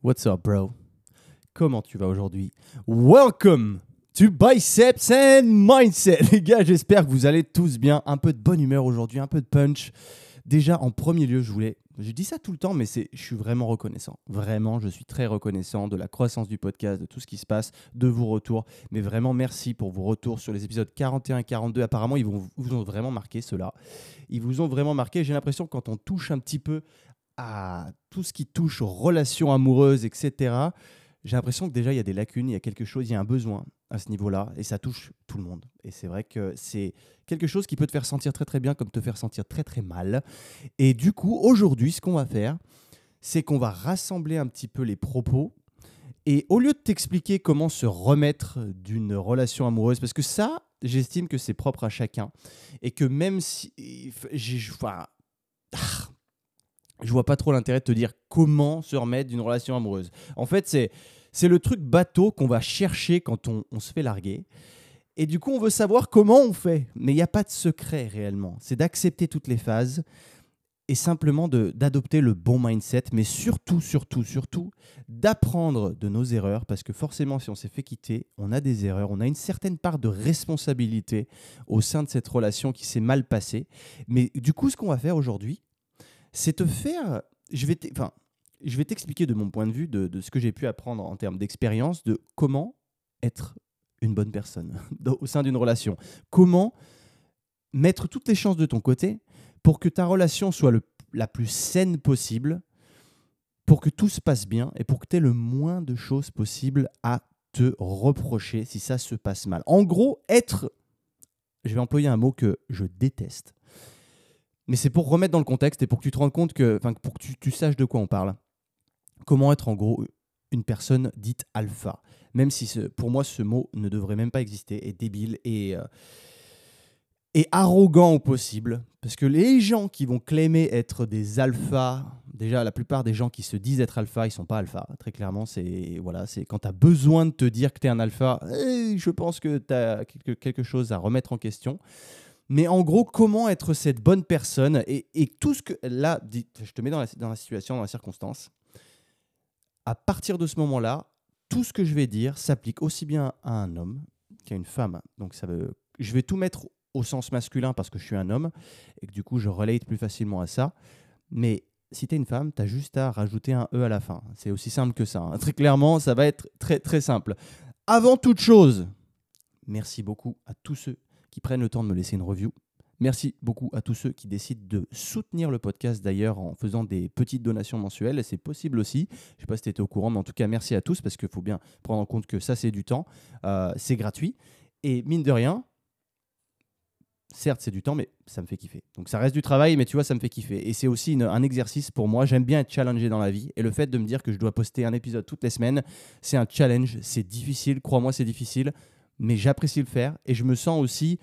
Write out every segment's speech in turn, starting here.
What's up, bro? Comment tu vas aujourd'hui? Welcome to Biceps and Mindset. Les gars, j'espère que vous allez tous bien. Un peu de bonne humeur aujourd'hui, un peu de punch. Déjà, en premier lieu, je voulais. Je dis ça tout le temps, mais c'est, je suis vraiment reconnaissant. Vraiment, je suis très reconnaissant de la croissance du podcast, de tout ce qui se passe, de vos retours. Mais vraiment, merci pour vos retours sur les épisodes 41 et 42. Apparemment, ils vous ont vraiment marqué, ceux-là. Ils vous ont vraiment marqué. J'ai l'impression que quand on touche un petit peu à tout ce qui touche aux relations amoureuses, etc., j'ai l'impression que déjà il y a des lacunes, il y a quelque chose, il y a un besoin à ce niveau-là, et ça touche tout le monde. Et c'est vrai que c'est quelque chose qui peut te faire sentir très très bien, comme te faire sentir très très mal. Et du coup, aujourd'hui, ce qu'on va faire, c'est qu'on va rassembler un petit peu les propos. Et au lieu de t'expliquer comment se remettre d'une relation amoureuse, parce que ça, j'estime que c'est propre à chacun, et que même si, enfin, ah, je vois pas trop l'intérêt de te dire comment se remettre d'une relation amoureuse. En fait, c'est, c'est le truc bateau qu'on va chercher quand on, on, se fait larguer. Et du coup, on veut savoir comment on fait. Mais il n'y a pas de secret réellement. C'est d'accepter toutes les phases et simplement d'adopter le bon mindset, mais surtout, surtout, surtout, d'apprendre de nos erreurs, parce que forcément, si on s'est fait quitter, on a des erreurs, on a une certaine part de responsabilité au sein de cette relation qui s'est mal passée. Mais du coup, ce qu'on va faire aujourd'hui, c'est te faire. Je vais, t'expliquer de mon point de vue, de, ce que j'ai pu apprendre en termes d'expérience, de comment être une bonne personne au sein d'une relation. Comment mettre toutes les chances de ton côté pour que ta relation soit la plus saine possible, pour que tout se passe bien et pour que tu aies le moins de choses possibles à te reprocher si ça se passe mal. En gros, être, je vais employer un mot que je déteste, mais c'est pour remettre dans le contexte et pour que tu te rendes compte que, enfin, pour que tu, saches de quoi on parle. Comment être en gros une personne dite alpha, même si pour moi ce mot ne devrait même pas exister, est débile et, euh, et arrogant au possible, parce que les gens qui vont claimer être des alphas, déjà la plupart des gens qui se disent être alpha, ils sont pas alpha. Très clairement, c'est voilà, c'est quand tu as besoin de te dire que tu es un alpha, eh, je pense que tu as quelque chose à remettre en question. Mais en gros, comment être cette bonne personne et, tout ce que. Là, je te mets dans la, dans la situation, dans la circonstance. À partir de ce moment-là, tout ce que je vais dire s'applique aussi bien à un homme qu'à une femme. Donc, ça veut, je vais tout mettre au sens masculin parce que je suis un homme et que du coup, je relate plus facilement à ça. Mais si tu es une femme, tu as juste à rajouter un E à la fin. C'est aussi simple que ça. Hein. Très clairement, ça va être très, très simple. Avant toute chose, merci beaucoup à tous ceux qui prennent le temps de me laisser une review. Merci beaucoup à tous ceux qui décident de soutenir le podcast d'ailleurs en faisant des petites donations mensuelles. C'est possible aussi. Je ne sais pas si tu étais au courant, mais en tout cas, merci à tous parce qu'il faut bien prendre en compte que ça, c'est du temps. Euh, c'est gratuit. Et mine de rien, certes, c'est du temps, mais ça me fait kiffer. Donc ça reste du travail, mais tu vois, ça me fait kiffer. Et c'est aussi un exercice pour moi. J'aime bien être challengé dans la vie. Et le fait de me dire que je dois poster un épisode toutes les semaines, c'est un challenge. C'est difficile. Crois-moi, c'est difficile mais j'apprécie le faire et je me sens aussi,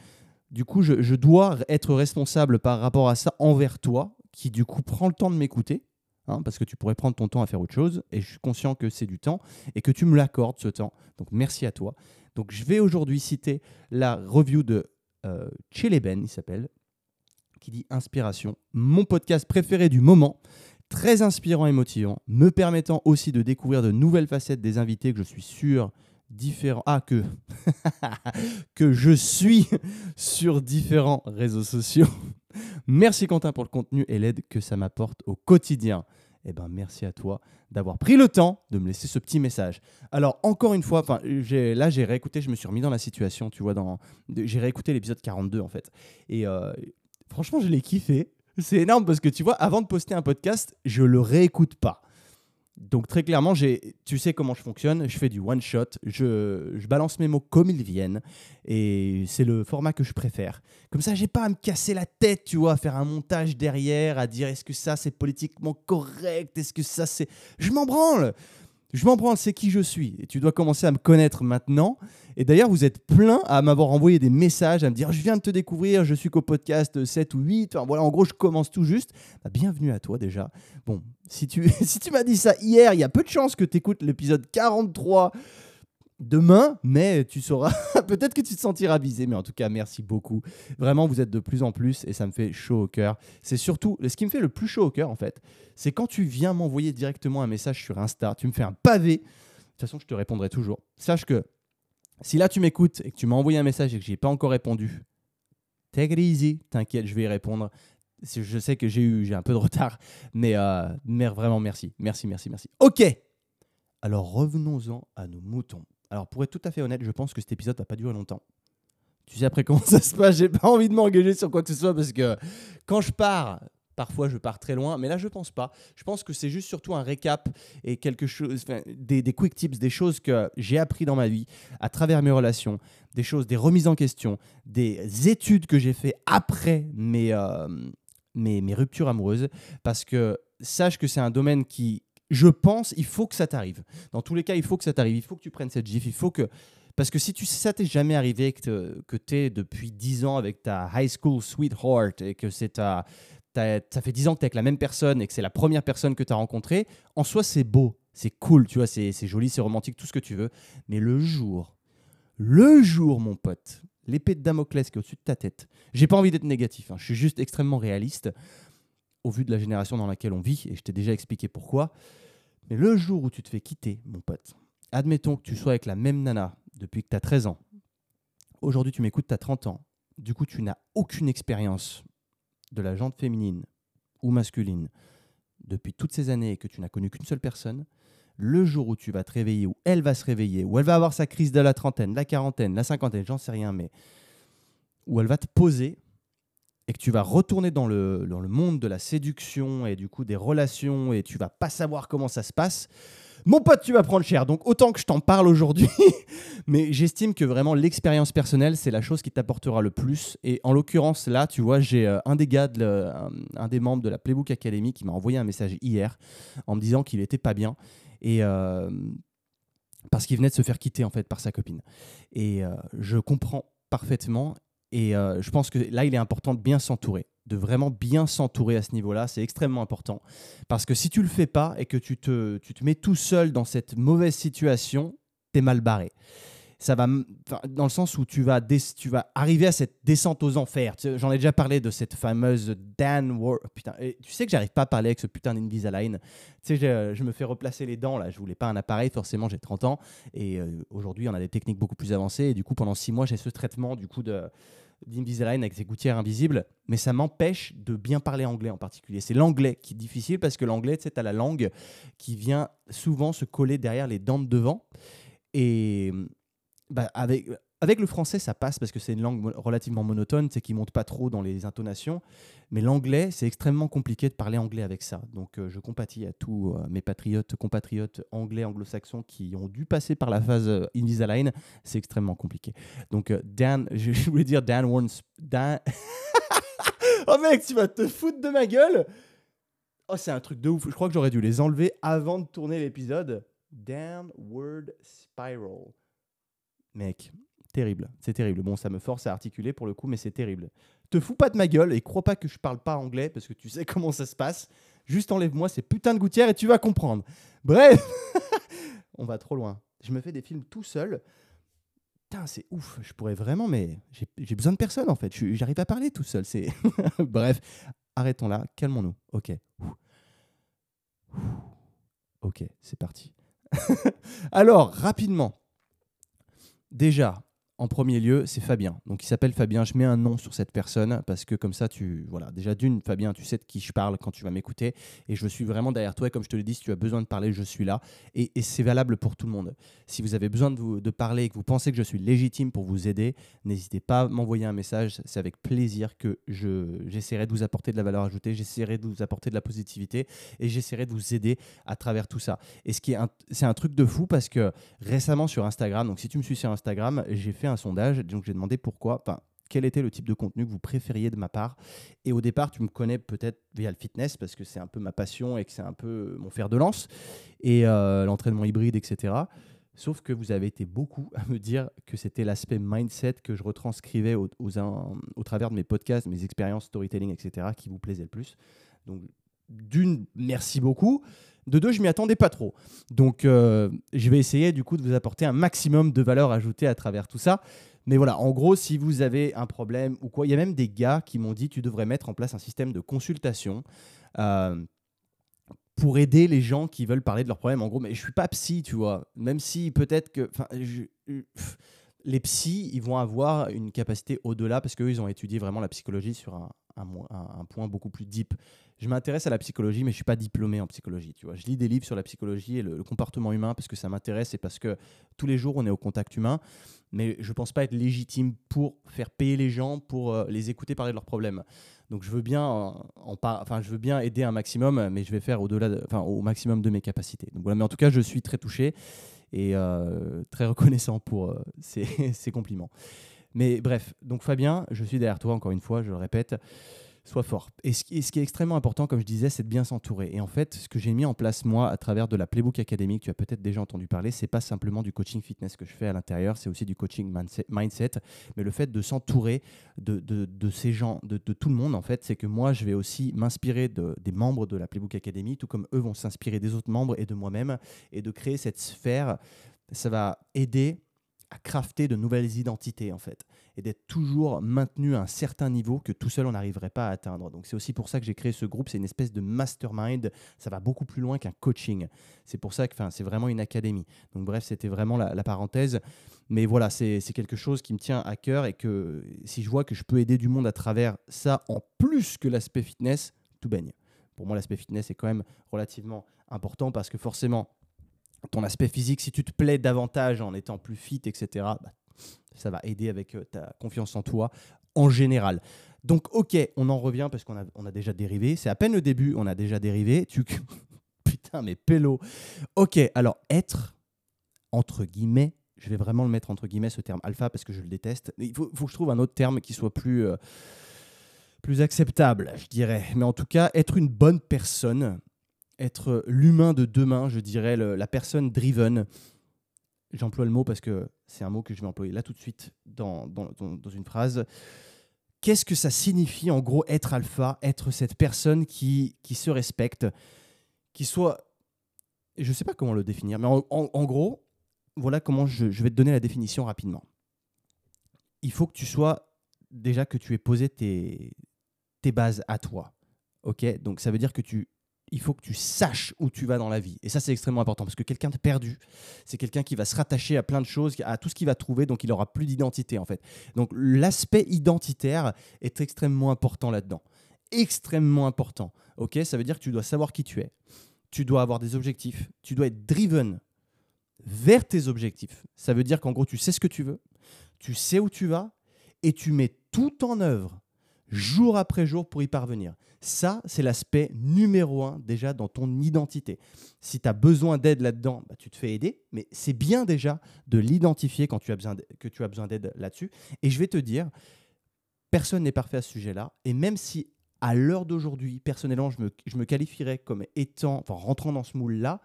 du coup, je, dois être responsable par rapport à ça envers toi, qui du coup prend le temps de m'écouter, hein, parce que tu pourrais prendre ton temps à faire autre chose, et je suis conscient que c'est du temps et que tu me l'accordes ce temps. Donc merci à toi. Donc je vais aujourd'hui citer la review de euh, Ben, il s'appelle, qui dit Inspiration, mon podcast préféré du moment très inspirant et motivant, me permettant aussi de découvrir de nouvelles facettes des invités que je suis sûr différents. Ah, que. que je suis sur différents réseaux sociaux. Merci Quentin pour le contenu et l'aide que ça m'apporte au quotidien. Eh ben, merci à toi d'avoir pris le temps de me laisser ce petit message. Alors, encore une fois, là, j'ai réécouté, je me suis remis dans la situation, tu vois, dans, j'ai réécouté l'épisode 42, en fait. Et euh, franchement, je l'ai kiffé. C'est énorme parce que, tu vois, avant de poster un podcast, je le réécoute pas. Donc très clairement, tu sais comment je fonctionne, je fais du one shot, je, balance mes mots comme ils viennent et c'est le format que je préfère. Comme ça, j'ai pas à me casser la tête, tu vois, à faire un montage derrière, à dire est-ce que ça c'est politiquement correct, est-ce que ça c'est... Je m'en branle je m'en branle, c'est qui je suis. Et tu dois commencer à me connaître maintenant. Et d'ailleurs, vous êtes plein à m'avoir envoyé des messages, à me dire Je viens de te découvrir, je suis qu'au podcast 7 ou 8. Enfin, voilà, en gros, je commence tout juste. Bah, bienvenue à toi déjà. Bon, si tu, si tu m'as dit ça hier, il y a peu de chances que tu écoutes l'épisode 43 demain, mais tu sauras, peut-être que tu te sentiras visé, mais en tout cas, merci beaucoup. Vraiment, vous êtes de plus en plus et ça me fait chaud au cœur. C'est surtout, ce qui me fait le plus chaud au cœur, en fait, c'est quand tu viens m'envoyer directement un message sur Insta, tu me fais un pavé. De toute façon, je te répondrai toujours. Sache que si là tu m'écoutes et que tu m'as envoyé un message et que je ai pas encore répondu, take it t'inquiète, je vais y répondre. Je sais que j'ai eu, j'ai un peu de retard, mais, euh, mais vraiment merci, merci, merci, merci. Ok, alors revenons-en à nos moutons. Alors pour être tout à fait honnête, je pense que cet épisode va pas durer longtemps. Tu sais après comment ça se passe, j'ai pas envie de m'engager sur quoi que ce soit parce que quand je pars, parfois je pars très loin, mais là je pense pas. Je pense que c'est juste surtout un récap et quelque chose, des, quick tips, des choses que j'ai appris dans ma vie à travers mes relations, des choses, des remises en question, des études que j'ai fait après mes, euh, mes, mes ruptures amoureuses, parce que sache que c'est un domaine qui je pense, il faut que ça t'arrive. Dans tous les cas, il faut que ça t'arrive. Il faut que tu prennes cette gif. Il faut que. Parce que si tu, ça t'est jamais arrivé que, tu es depuis 10 ans avec ta high school sweetheart et que c'est ta, ça fait 10 ans que tu es avec la même personne et que c'est la première personne que tu as rencontrée, en soi, c'est beau, c'est cool, tu vois, c'est joli, c'est romantique, tout ce que tu veux. Mais le jour, le jour, mon pote, l'épée de Damoclès qui est au-dessus de ta tête, j'ai pas envie d'être négatif, hein, je suis juste extrêmement réaliste au vu de la génération dans laquelle on vit, et je t'ai déjà expliqué pourquoi. Mais le jour où tu te fais quitter, mon pote, admettons que tu sois avec la même nana depuis que tu as 13 ans. Aujourd'hui, tu m'écoutes, tu as 30 ans. Du coup, tu n'as aucune expérience de la jante féminine ou masculine depuis toutes ces années et que tu n'as connu qu'une seule personne. Le jour où tu vas te réveiller, où elle va se réveiller, où elle va avoir sa crise de la trentaine, la quarantaine, la cinquantaine, j'en sais rien, mais où elle va te poser, et que tu vas retourner dans le, dans le monde de la séduction et du coup des relations et tu vas pas savoir comment ça se passe, mon pote, tu vas prendre cher. Donc autant que je t'en parle aujourd'hui, mais j'estime que vraiment l'expérience personnelle, c'est la chose qui t'apportera le plus. Et en l'occurrence, là, tu vois, j'ai euh, un des gars, de un, des membres de la Playbook Academy qui m'a envoyé un message hier en me disant qu'il était pas bien. Et. Euh, parce qu'il venait de se faire quitter en fait par sa copine. Et euh, je comprends parfaitement et euh, je pense que là, il est important de bien s'entourer, de vraiment bien s'entourer à ce niveau-là. C'est extrêmement important. Parce que si tu le fais pas et que tu te, tu te mets tout seul dans cette mauvaise situation, tu es mal barré. Ça va dans le sens où tu vas, tu vas arriver à cette descente aux enfers. J'en ai déjà parlé de cette fameuse Dan War. Putain, tu sais que j'arrive pas à parler avec ce putain d'Invisalign. Tu sais, je, je, me fais replacer les dents là. Je voulais pas un appareil, forcément, j'ai 30 ans. Et euh, aujourd'hui, on a des techniques beaucoup plus avancées. Et du coup, pendant 6 mois, j'ai ce traitement du coup de d'Invisalign avec ses gouttières invisibles, mais ça m'empêche de bien parler anglais en particulier. C'est l'anglais qui est difficile parce que l'anglais, c'est à la langue qui vient souvent se coller derrière les dents de devant. Et bah, avec, avec le français, ça passe parce que c'est une langue relativement monotone, c'est qui monte pas trop dans les intonations. Mais l'anglais, c'est extrêmement compliqué de parler anglais avec ça. Donc euh, je compatis à tous euh, mes patriotes, compatriotes anglais, anglo-saxons qui ont dû passer par la phase euh, Invisalign. C'est extrêmement compliqué. Donc Dan, je, voulais dire Dan Warren. Dan... oh mec, tu vas te foutre de ma gueule Oh, c'est un truc de ouf. Je crois que j'aurais dû les enlever avant de tourner l'épisode. Downward Spiral. Mec, Terrible, c'est terrible. Bon, ça me force à articuler pour le coup, mais c'est terrible. Te fous pas de ma gueule et crois pas que je parle pas anglais parce que tu sais comment ça se passe. Juste enlève-moi ces putains de gouttières et tu vas comprendre. Bref, on va trop loin. Je me fais des films tout seul. Putain, c'est ouf. Je pourrais vraiment, mais j'ai besoin de personne en fait. J'arrive à parler tout seul. C'est bref. Arrêtons là. Calmons-nous. Ok. Ok, c'est parti. Alors, rapidement. Déjà, en premier lieu, c'est Fabien. Donc il s'appelle Fabien. Je mets un nom sur cette personne parce que comme ça, tu voilà. Déjà d'une, Fabien, tu sais de qui je parle quand tu vas m'écouter et je suis vraiment derrière toi. Et comme je te l'ai dit, si tu as besoin de parler, je suis là. Et, c'est valable pour tout le monde. Si vous avez besoin de, vous, de parler et que vous pensez que je suis légitime pour vous aider, n'hésitez pas à m'envoyer un message. C'est avec plaisir que je j'essaierai de vous apporter de la valeur ajoutée, j'essaierai de vous apporter de la positivité et j'essaierai de vous aider à travers tout ça. Et ce qui est c'est un truc de fou parce que récemment sur Instagram, donc si tu me suis sur Instagram, j'ai fait un sondage, donc j'ai demandé pourquoi, enfin, quel était le type de contenu que vous préfériez de ma part. Et au départ, tu me connais peut-être via le fitness, parce que c'est un peu ma passion et que c'est un peu mon fer de lance, et euh, l'entraînement hybride, etc. Sauf que vous avez été beaucoup à me dire que c'était l'aspect mindset que je retranscrivais au, au travers de mes podcasts, mes expériences storytelling, etc., qui vous plaisait le plus. Donc d'une, merci beaucoup. De deux, je m'y attendais pas trop. Donc, euh, je vais essayer du coup de vous apporter un maximum de valeur ajoutée à travers tout ça. Mais voilà, en gros, si vous avez un problème ou quoi, il y a même des gars qui m'ont dit tu devrais mettre en place un système de consultation. Euh, pour aider les gens qui veulent parler de leurs problèmes. En gros, mais je suis pas psy, tu vois. Même si peut-être que, les psys, ils vont avoir une capacité au-delà parce qu'eux, ils ont étudié vraiment la psychologie sur un, un, point beaucoup plus deep. Je m'intéresse à la psychologie, mais je suis pas diplômé en psychologie. Tu vois, je lis des livres sur la psychologie et le, comportement humain parce que ça m'intéresse et parce que tous les jours on est au contact humain. Mais je pense pas être légitime pour faire payer les gens pour euh, les écouter parler de leurs problèmes. Donc je veux bien, en, enfin je veux bien aider un maximum, mais je vais faire au-delà, enfin au maximum de mes capacités. Donc voilà, mais en tout cas, je suis très touché et euh, très reconnaissant pour euh, ces, compliments. Mais bref, donc Fabien, je suis derrière toi, encore une fois, je le répète sois fort. Et ce, qui, est extrêmement important, comme je disais, c'est de bien s'entourer. Et en fait, ce que j'ai mis en place, moi, à travers de la Playbook Academy, que tu as peut-être déjà entendu parler, c'est pas simplement du coaching fitness que je fais à l'intérieur, c'est aussi du coaching mindset. Mais le fait de s'entourer de, ces gens, de, de, tout le monde, en fait, c'est que moi, je vais aussi m'inspirer des membres de la Playbook Academy, tout comme eux vont s'inspirer des autres membres et de moi-même, et de créer cette sphère. Ça va aider à crafter de nouvelles identités en fait et d'être toujours maintenu à un certain niveau que tout seul on n'arriverait pas à atteindre. Donc c'est aussi pour ça que j'ai créé ce groupe, c'est une espèce de mastermind, ça va beaucoup plus loin qu'un coaching. C'est pour ça que c'est vraiment une académie. Donc bref, c'était vraiment la, parenthèse. Mais voilà, c'est quelque chose qui me tient à cœur et que si je vois que je peux aider du monde à travers ça en plus que l'aspect fitness, tout baigne. Pour moi, l'aspect fitness est quand même relativement important parce que forcément, ton aspect physique, si tu te plais davantage en étant plus fit, etc., bah, ça va aider avec euh, ta confiance en toi en général. Donc, ok, on en revient parce qu'on a, on a déjà dérivé. C'est à peine le début, on a déjà dérivé. Tu... Putain, mais pélo. Ok, alors être, entre guillemets, je vais vraiment le mettre entre guillemets ce terme alpha parce que je le déteste. Il faut, faut que je trouve un autre terme qui soit plus, euh, plus acceptable, je dirais. Mais en tout cas, être une bonne personne, être l'humain de demain, je dirais, la personne driven. J'emploie le mot parce que c'est un mot que je vais employer là tout de suite dans, dans, dans, une phrase. Qu'est-ce que ça signifie en gros être alpha, être cette personne qui, qui se respecte, qui soit... Je ne sais pas comment le définir, mais en, gros, voilà comment je, je, vais te donner la définition rapidement. Il faut que tu sois déjà que tu aies posé tes, tes bases à toi. Ok, donc ça veut dire que tu il faut que tu saches où tu vas dans la vie. Et ça, c'est extrêmement important parce que quelqu'un de perdu, c'est quelqu'un qui va se rattacher à plein de choses, à tout ce qu'il va trouver, donc il aura plus d'identité en fait. Donc l'aspect identitaire est extrêmement important là-dedans. Extrêmement important. Ok, ça veut dire que tu dois savoir qui tu es. Tu dois avoir des objectifs. Tu dois être driven vers tes objectifs. Ça veut dire qu'en gros, tu sais ce que tu veux, tu sais où tu vas et tu mets tout en œuvre jour après jour pour y parvenir. Ça, c'est l'aspect numéro un déjà dans ton identité. Si tu as besoin d'aide là-dedans, bah, tu te fais aider, mais c'est bien déjà de l'identifier quand tu as besoin que tu as besoin d'aide là-dessus. Et je vais te dire, personne n'est parfait à ce sujet-là. Et même si à l'heure d'aujourd'hui, personnellement, je me, je me qualifierais comme étant, enfin rentrant dans ce moule-là,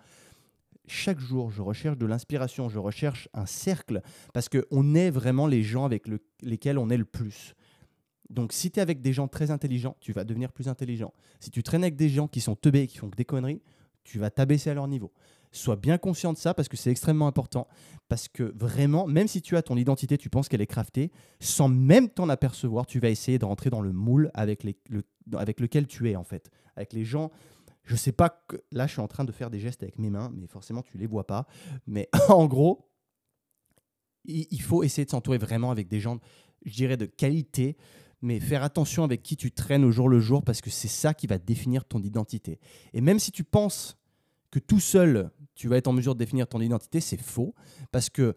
chaque jour, je recherche de l'inspiration, je recherche un cercle, parce qu'on est vraiment les gens avec lesquels on est le plus. Donc, si tu es avec des gens très intelligents, tu vas devenir plus intelligent. Si tu traînes avec des gens qui sont teubés, qui font que des conneries, tu vas t'abaisser à leur niveau. Sois bien conscient de ça parce que c'est extrêmement important. Parce que vraiment, même si tu as ton identité, tu penses qu'elle est craftée, sans même t'en apercevoir, tu vas essayer de rentrer dans le moule avec, le, avec lequel tu es en fait. Avec les gens, je sais pas que là, je suis en train de faire des gestes avec mes mains, mais forcément, tu les vois pas. Mais en gros, il faut essayer de s'entourer vraiment avec des gens, je dirais, de qualité mais faire attention avec qui tu traînes au jour le jour parce que c'est ça qui va définir ton identité. Et même si tu penses que tout seul, tu vas être en mesure de définir ton identité, c'est faux parce que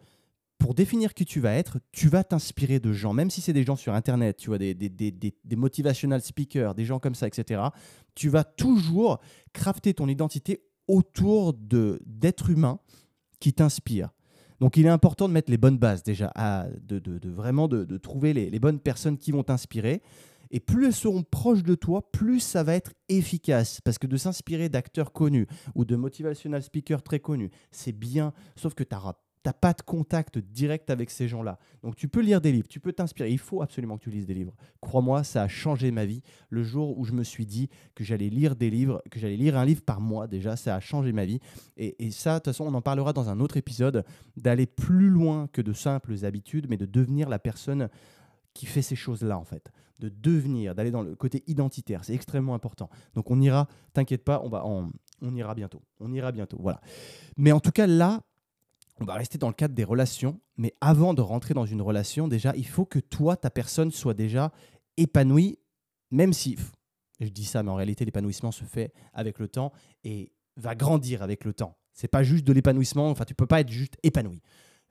pour définir qui tu vas être, tu vas t'inspirer de gens, même si c'est des gens sur Internet, tu vois, des, des, des, des, motivational speakers, des gens comme ça, etc. Tu vas toujours crafter ton identité autour d'êtres humains qui t'inspirent. Donc il est important de mettre les bonnes bases déjà, de, vraiment de, trouver les, bonnes personnes qui vont t'inspirer. Et plus elles seront proches de toi, plus ça va être efficace. Parce que de s'inspirer d'acteurs connus ou de motivational speakers très connus, c'est bien, sauf que tu n'auras n'as pas de contact direct avec ces gens-là. Donc tu peux lire des livres, tu peux t'inspirer. Il faut absolument que tu lises des livres. Crois-moi, ça a changé ma vie. Le jour où je me suis dit que j'allais lire des livres, que j'allais lire un livre par mois, déjà, ça a changé ma vie. Et, et ça, de toute façon, on en parlera dans un autre épisode, d'aller plus loin que de simples habitudes, mais de devenir la personne qui fait ces choses-là, en fait. De devenir, d'aller dans le côté identitaire. C'est extrêmement important. Donc on ira, t'inquiète pas, on, va, on, on ira bientôt. On ira bientôt, voilà. Mais en tout cas, là, on va rester dans le cadre des relations, mais avant de rentrer dans une relation, déjà, il faut que toi, ta personne, soit déjà épanouie, même si, je dis ça, mais en réalité, l'épanouissement se fait avec le temps et va grandir avec le temps. C'est pas juste de l'épanouissement, enfin, tu peux pas être juste épanoui.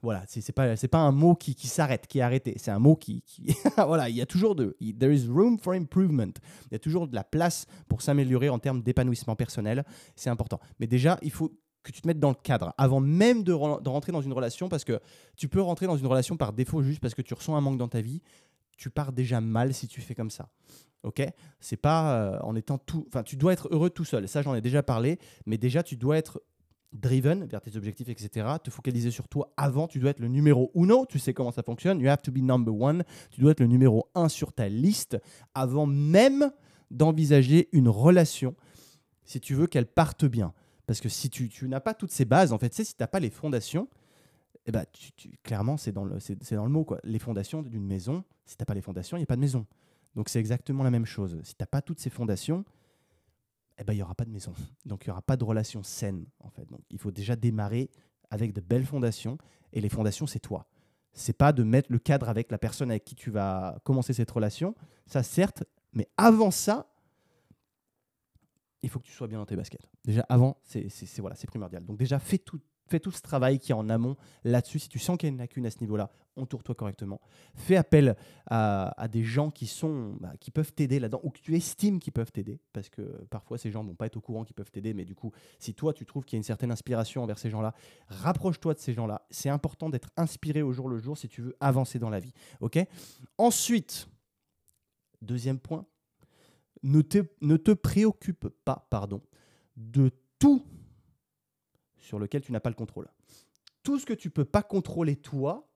Voilà, c'est pas pas un mot qui, qui s'arrête, qui est arrêté. C'est un mot qui, qui voilà, il y a toujours de there is room for improvement. Il y a toujours de la place pour s'améliorer en termes d'épanouissement personnel. C'est important. Mais déjà, il faut que tu te mettes dans le cadre avant même de, rentrer dans une relation parce que tu peux rentrer dans une relation par défaut juste parce que tu ressens un manque dans ta vie. Tu pars déjà mal si tu fais comme ça. Ok? C'est pas euh, en étant tout. Enfin, tu dois être heureux tout seul. Ça, j'en ai déjà parlé. Mais déjà, tu dois être driven vers tes objectifs, etc. Te focaliser sur toi avant. Tu dois être le numéro uno. Tu sais comment ça fonctionne. You have to be number one. Tu dois être le numéro un sur ta liste avant même d'envisager une relation si tu veux qu'elle parte bien. Parce que si tu, n'as pas toutes ces bases, en fait, si tu n'as pas les fondations, eh ben, clairement, c'est dans, le, dans le mot. Quoi. Les fondations d'une maison, si tu n'as pas les fondations, il n'y a pas de maison. Donc c'est exactement la même chose. Si tu n'as pas toutes ces fondations, eh ben, il n'y aura pas de maison. Donc il n'y aura pas de relation saine, en fait. Donc il faut déjà démarrer avec de belles fondations. Et les fondations, c'est toi. C'est pas de mettre le cadre avec la personne avec qui tu vas commencer cette relation. Ça, certes, mais avant ça, il faut que tu sois bien dans tes baskets. Déjà, avant, c'est voilà, primordial. Donc déjà, fais tout, fais tout ce travail qui est en amont là-dessus. Si tu sens qu'il y a une lacune à ce niveau-là, entoure-toi correctement. Fais appel à, des gens qui, sont, bah, qui peuvent t'aider là-dedans ou que tu estimes qu'ils peuvent t'aider. Parce que parfois, ces gens ne vont pas être au courant qu'ils peuvent t'aider. Mais du coup, si toi, tu trouves qu'il y a une certaine inspiration envers ces gens-là, rapproche-toi de ces gens-là. C'est important d'être inspiré au jour le jour si tu veux avancer dans la vie. ok? Ensuite, deuxième point, ne te, ne te préoccupe pas pardon, de tout sur lequel tu n'as pas le contrôle. Tout ce que tu peux pas contrôler toi,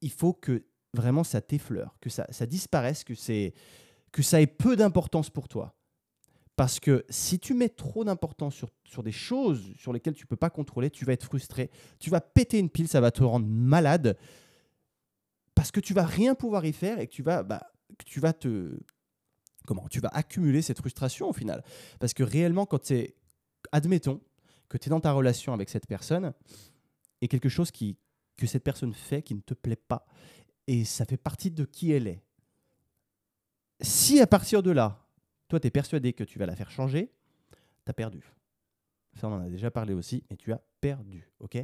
il faut que vraiment ça t'effleure, que ça, ça disparaisse, que, que ça ait peu d'importance pour toi. Parce que si tu mets trop d'importance sur, sur, des choses sur lesquelles tu ne peux pas contrôler, tu vas être frustré, tu vas péter une pile, ça va te rendre malade, parce que tu vas rien pouvoir y faire et que tu vas, bah, que tu vas te, comment tu vas accumuler cette frustration au final. Parce que réellement, quand c'est, admettons que tu es dans ta relation avec cette personne et quelque chose qui, que cette personne fait qui ne te plaît pas, et ça fait partie de qui elle est. Si à partir de là, toi, tu es persuadé que tu vas la faire changer, tu as perdu. Ça, on en a déjà parlé aussi, mais tu as perdu. ok?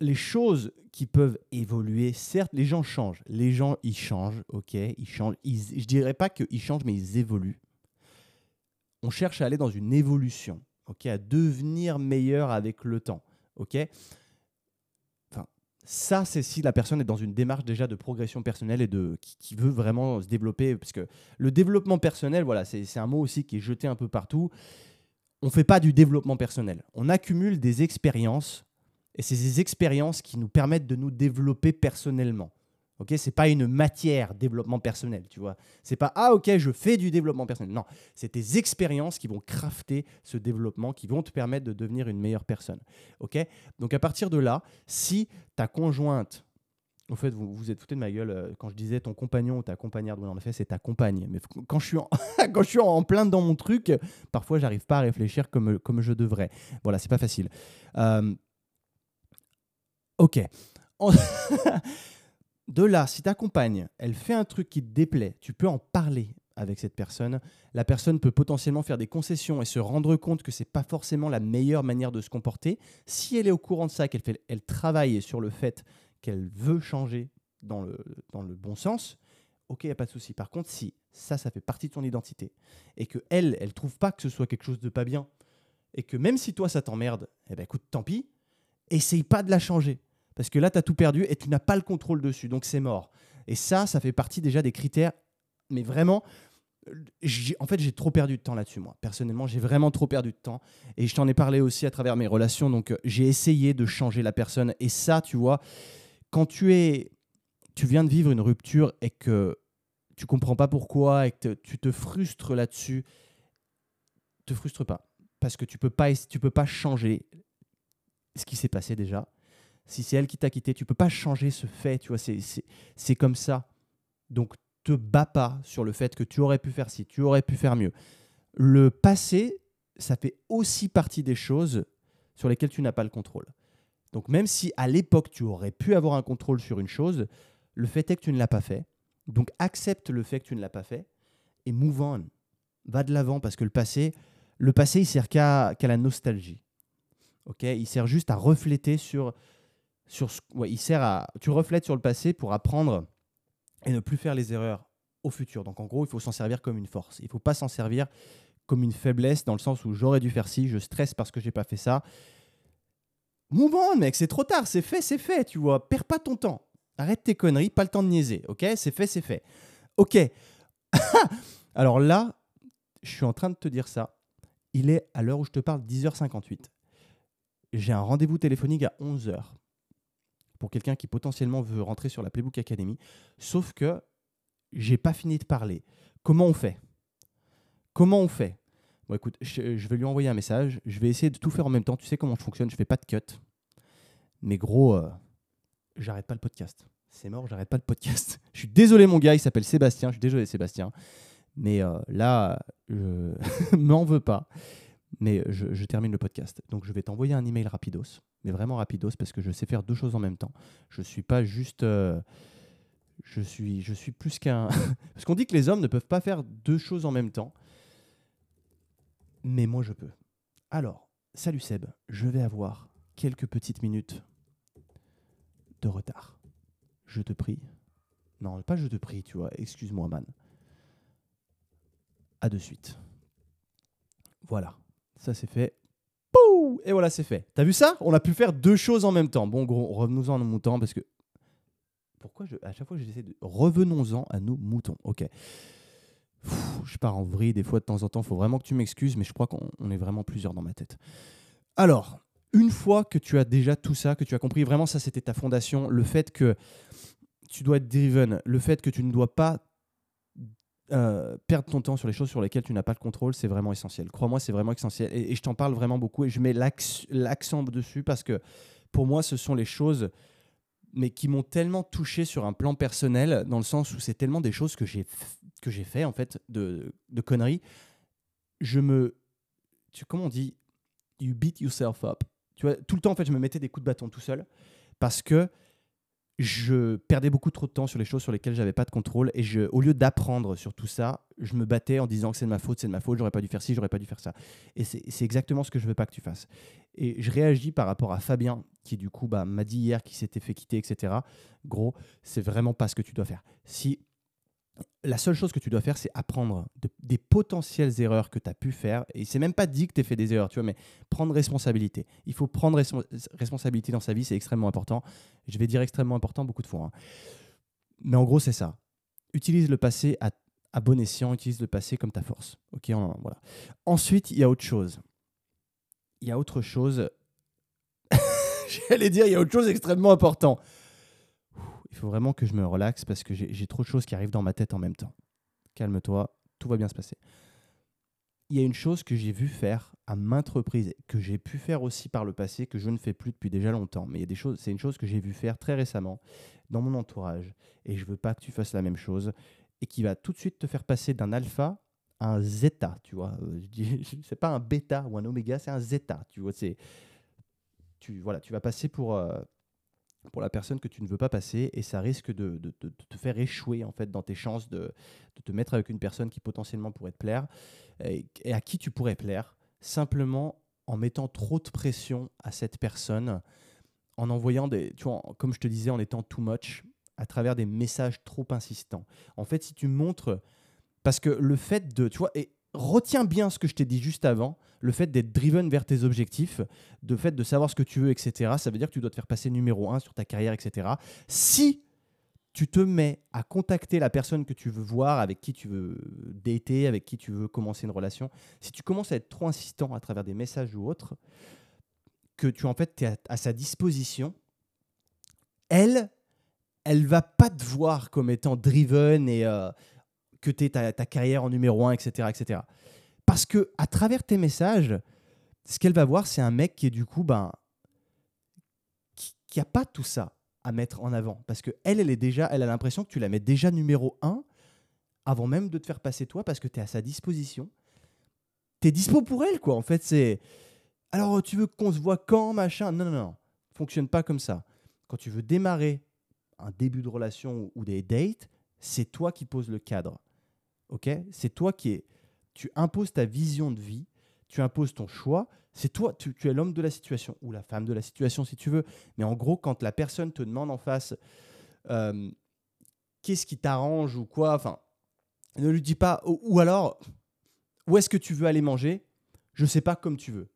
Les choses qui peuvent évoluer, certes, les gens changent. Les gens, ils changent, ok, ils changent. Je dirais pas qu'ils changent, mais ils évoluent. On cherche à aller dans une évolution, ok, à devenir meilleur avec le temps, ok. Enfin, ça, c'est si la personne est dans une démarche déjà de progression personnelle et de qui, veut vraiment se développer, parce que le développement personnel, voilà, c'est un mot aussi qui est jeté un peu partout. On ne fait pas du développement personnel. On accumule des expériences et c'est ces expériences qui nous permettent de nous développer personnellement. Ok, c'est pas une matière développement personnel, tu vois. C'est pas ah ok, je fais du développement personnel. Non, c'est tes expériences qui vont crafter ce développement, qui vont te permettre de devenir une meilleure personne. Ok, donc à partir de là, si ta conjointe, en fait, vous vous êtes fouté de ma gueule euh, quand je disais ton compagnon ou ta compagnarde. en effet, c'est ta compagne. Mais quand je suis en, quand je suis en plein dans mon truc, parfois, j'arrive pas à réfléchir comme, comme je devrais. Voilà, c'est pas facile. Euh, Ok. de là, si ta compagne, elle fait un truc qui te déplaît, tu peux en parler avec cette personne. La personne peut potentiellement faire des concessions et se rendre compte que c'est pas forcément la meilleure manière de se comporter. Si elle est au courant de ça, qu'elle fait, elle travaille sur le fait qu'elle veut changer dans le, dans le bon sens, ok, il n'y a pas de souci. Par contre, si ça, ça fait partie de ton identité et que elle, elle trouve pas que ce soit quelque chose de pas bien et que même si toi ça t'emmerde, eh ben écoute, tant pis, essaye pas de la changer. Parce que là, tu as tout perdu et tu n'as pas le contrôle dessus. Donc c'est mort. Et ça, ça fait partie déjà des critères. Mais vraiment, en fait, j'ai trop perdu de temps là-dessus, moi. Personnellement, j'ai vraiment trop perdu de temps. Et je t'en ai parlé aussi à travers mes relations. Donc, euh, j'ai essayé de changer la personne. Et ça, tu vois, quand tu es, tu viens de vivre une rupture et que tu comprends pas pourquoi et que tu te frustres là-dessus, te frustre pas. Parce que tu peux pas, tu peux pas changer ce qui s'est passé déjà. Si c'est elle qui t'a quitté, tu peux pas changer ce fait. Tu vois, c'est comme ça. Donc, te bats pas sur le fait que tu aurais pu faire ci, tu aurais pu faire mieux. Le passé, ça fait aussi partie des choses sur lesquelles tu n'as pas le contrôle. Donc même si à l'époque tu aurais pu avoir un contrôle sur une chose, le fait est que tu ne l'as pas fait. Donc accepte le fait que tu ne l'as pas fait et move on. Va de l'avant parce que le passé, le passé, il sert qu'à la nostalgie. Ok, il sert juste à refléter sur sur ce, ouais, il sert à tu reflètes sur le passé pour apprendre et ne plus faire les erreurs au futur. Donc en gros, il faut s'en servir comme une force. Il ne faut pas s'en servir comme une faiblesse dans le sens où j'aurais dû faire ci, je stresse parce que j'ai pas fait ça. Move mec, c'est trop tard, c'est fait, c'est fait, tu vois. Perds pas ton temps. Arrête tes conneries, pas le temps de niaiser, ok? C'est fait, c'est fait. Ok. Alors là, je suis en train de te dire ça. Il est à l'heure où je te parle 10h58. J'ai un rendez-vous téléphonique à 11h pour quelqu'un qui potentiellement veut rentrer sur la Playbook Academy. Sauf que j'ai pas fini de parler. Comment on fait? Comment on fait? Bon, écoute, je, vais lui envoyer un message. Je vais essayer de tout faire en même temps. Tu sais comment je fonctionne. Je fais pas de cut. Mais gros, euh, j'arrête pas le podcast. C'est mort, j'arrête pas le podcast. je suis désolé, mon gars. Il s'appelle Sébastien. Je suis désolé, Sébastien. Mais euh, là, je m'en veux pas. Mais je, termine le podcast. Donc, je vais t'envoyer un email rapidos, mais vraiment rapidos, parce que je sais faire deux choses en même temps. Je suis pas juste. Euh, je, suis, je suis plus qu'un. parce qu'on dit que les hommes ne peuvent pas faire deux choses en même temps. Mais moi, je peux. Alors, salut Seb, je vais avoir quelques petites minutes de retard. Je te prie. Non, pas je te prie, tu vois. Excuse-moi, man. À de suite. Voilà. Ça, c'est fait. Et voilà, c'est fait. T'as vu ça? On a pu faire deux choses en même temps. Bon, gros, revenons-en à nos moutons parce que. Pourquoi je... à chaque fois j'essaie de. Revenons-en à nos moutons. Ok. je pars en vrille des fois de temps en temps. Faut vraiment que tu m'excuses, mais je crois qu'on est vraiment plusieurs dans ma tête. Alors, une fois que tu as déjà tout ça, que tu as compris vraiment ça, c'était ta fondation, le fait que tu dois être driven, le fait que tu ne dois pas euh, perdre ton temps sur les choses sur lesquelles tu n'as pas le contrôle, c'est vraiment essentiel. Crois-moi, c'est vraiment essentiel. Et, je t'en parle vraiment beaucoup et je mets l'accent dessus parce que pour moi, ce sont les choses mais qui m'ont tellement touché sur un plan personnel, dans le sens où c'est tellement des choses que j'ai que j'ai fait en fait de, de conneries. Je me, tu, comment on dit, you beat yourself up. Tu vois, tout le temps en fait, je me mettais des coups de bâton tout seul parce que je perdais beaucoup trop de temps sur les choses sur lesquelles j'avais pas de contrôle et je, au lieu d'apprendre sur tout ça, je me battais en disant que c'est de ma faute, c'est de ma faute, j'aurais pas dû faire ci, j'aurais pas dû faire ça. Et c'est exactement ce que je veux pas que tu fasses. Et je réagis par rapport à Fabien qui du coup bah, m'a dit hier qu'il s'était fait quitter, etc. Gros, c'est vraiment pas ce que tu dois faire. Si la seule chose que tu dois faire, c'est apprendre des potentielles erreurs que tu as pu faire. Et c'est même pas dit que tu as fait des erreurs, tu vois, mais prendre responsabilité. Il faut prendre responsabilité dans sa vie, c'est extrêmement important. Je vais dire extrêmement important beaucoup de fois. Hein. Mais en gros, c'est ça. Utilise le passé à, bon escient, utilise le passé comme ta force. Ok, voilà. Ensuite, il y a autre chose. Il y a autre chose. J'allais dire, il y a autre chose extrêmement important il faut vraiment que je me relaxe parce que j'ai trop de choses qui arrivent dans ma tête en même temps. Calme-toi, tout va bien se passer. Il y a une chose que j'ai vu faire à maintes reprises, que j'ai pu faire aussi par le passé, que je ne fais plus depuis déjà longtemps. Mais il y a des choses, c'est une chose que j'ai vu faire très récemment dans mon entourage, et je veux pas que tu fasses la même chose, et qui va tout de suite te faire passer d'un alpha à un zeta, tu vois. Euh, c'est pas un bêta ou un oméga, c'est un zeta, tu vois. C'est, tu voilà, tu vas passer pour euh, pour la personne que tu ne veux pas passer et ça risque de, te faire échouer en fait dans tes chances de, te mettre avec une personne qui potentiellement pourrait te plaire et, à qui tu pourrais plaire simplement en mettant trop de pression à cette personne en envoyant des tu vois comme je te disais en étant too much à travers des messages trop insistants. En fait si tu montres parce que le fait de tu vois retiens bien ce que je t'ai dit juste avant, le fait d'être driven vers tes objectifs, le fait de savoir ce que tu veux, etc. Ça veut dire que tu dois te faire passer numéro un sur ta carrière, etc. Si tu te mets à contacter la personne que tu veux voir, avec qui tu veux dater, avec qui tu veux commencer une relation, si tu commences à être trop insistant à travers des messages ou autres, que tu en fait es à, sa disposition, elle, elle va pas te voir comme étant driven et euh, que tu es ta, carrière en numéro un, etc., etc. Parce que à travers tes messages, ce qu'elle va voir, c'est un mec qui est du coup, ben, qui, n'a pas tout ça à mettre en avant. Parce que elle, elle est déjà, elle a l'impression que tu la mets déjà numéro un avant même de te faire passer toi parce que tu es à sa disposition. Tu es dispo pour elle, quoi. En fait, c'est. Alors, tu veux qu'on se voit quand, machin? Non, non, non. Fonctionne pas comme ça. Quand tu veux démarrer un début de relation ou des dates, c'est toi qui poses le cadre. Ok? C'est toi qui es. Tu imposes ta vision de vie, tu imposes ton choix, c'est toi, tu, es l'homme de la situation, ou la femme de la situation si tu veux. Mais en gros, quand la personne te demande en face euh, qu'est-ce qui t'arrange ou quoi, enfin, ne lui dis pas, ou, alors, où est-ce que tu veux aller manger? Je sais pas comme tu veux.